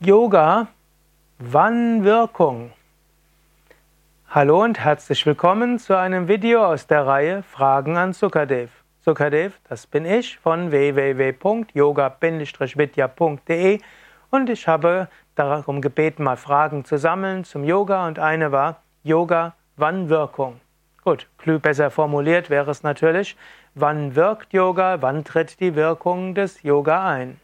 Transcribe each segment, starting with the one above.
Yoga, wann Wirkung? Hallo und herzlich willkommen zu einem Video aus der Reihe Fragen an Sukadev. Sukadev, das bin ich von www.yoga-vidya.de und ich habe darum gebeten, mal Fragen zu sammeln zum Yoga und eine war Yoga, wann Wirkung? Gut, besser formuliert wäre es natürlich, wann wirkt Yoga, wann tritt die Wirkung des Yoga ein?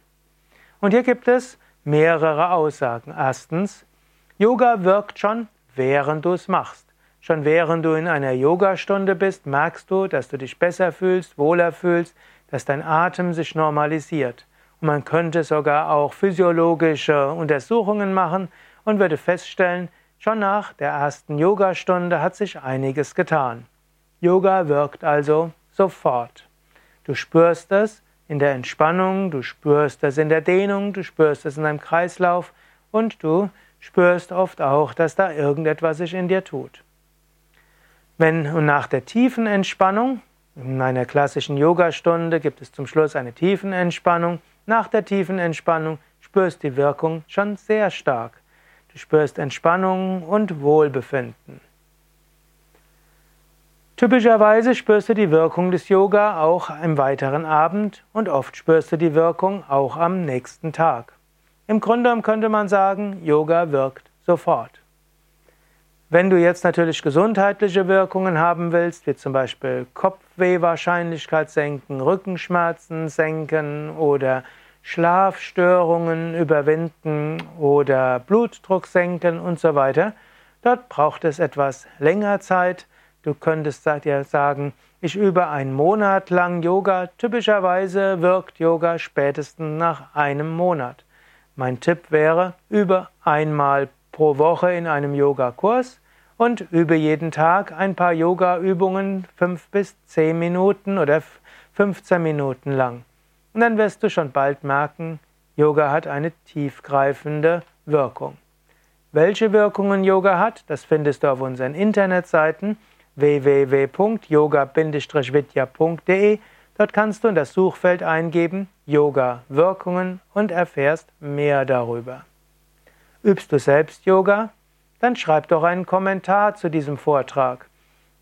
Und hier gibt es mehrere Aussagen. Erstens, Yoga wirkt schon, während du es machst. Schon während du in einer Yogastunde bist, merkst du, dass du dich besser fühlst, wohler fühlst, dass dein Atem sich normalisiert. Und man könnte sogar auch physiologische Untersuchungen machen und würde feststellen, schon nach der ersten Yogastunde hat sich einiges getan. Yoga wirkt also sofort. Du spürst es, in der Entspannung, du spürst es in der Dehnung, du spürst es in deinem Kreislauf und du spürst oft auch, dass da irgendetwas sich in dir tut. Wenn und nach der tiefen Entspannung, in einer klassischen Yogastunde gibt es zum Schluss eine tiefen Entspannung, nach der tiefen Entspannung spürst die Wirkung schon sehr stark. Du spürst Entspannung und Wohlbefinden. Typischerweise spürst du die Wirkung des Yoga auch im weiteren Abend und oft spürst du die Wirkung auch am nächsten Tag. Im Grunde könnte man sagen, Yoga wirkt sofort. Wenn du jetzt natürlich gesundheitliche Wirkungen haben willst, wie zum Beispiel Kopfwehwahrscheinlichkeit senken, Rückenschmerzen senken oder Schlafstörungen überwinden oder Blutdruck senken und so weiter, dort braucht es etwas länger Zeit, Du könntest dir sagen, ich übe einen Monat lang Yoga. Typischerweise wirkt Yoga spätestens nach einem Monat. Mein Tipp wäre, übe einmal pro Woche in einem Yogakurs und übe jeden Tag ein paar Yoga-Übungen, fünf bis zehn Minuten oder 15 Minuten lang. Und dann wirst du schon bald merken, Yoga hat eine tiefgreifende Wirkung. Welche Wirkungen Yoga hat, das findest du auf unseren Internetseiten www.yoga-vidya.de. Dort kannst du in das Suchfeld eingeben Yoga Wirkungen und erfährst mehr darüber. Übst du selbst Yoga? Dann schreib doch einen Kommentar zu diesem Vortrag.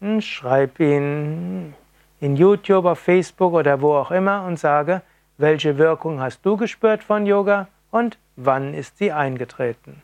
Hm, schreib ihn in YouTube, auf Facebook oder wo auch immer und sage, welche Wirkung hast du gespürt von Yoga und wann ist sie eingetreten?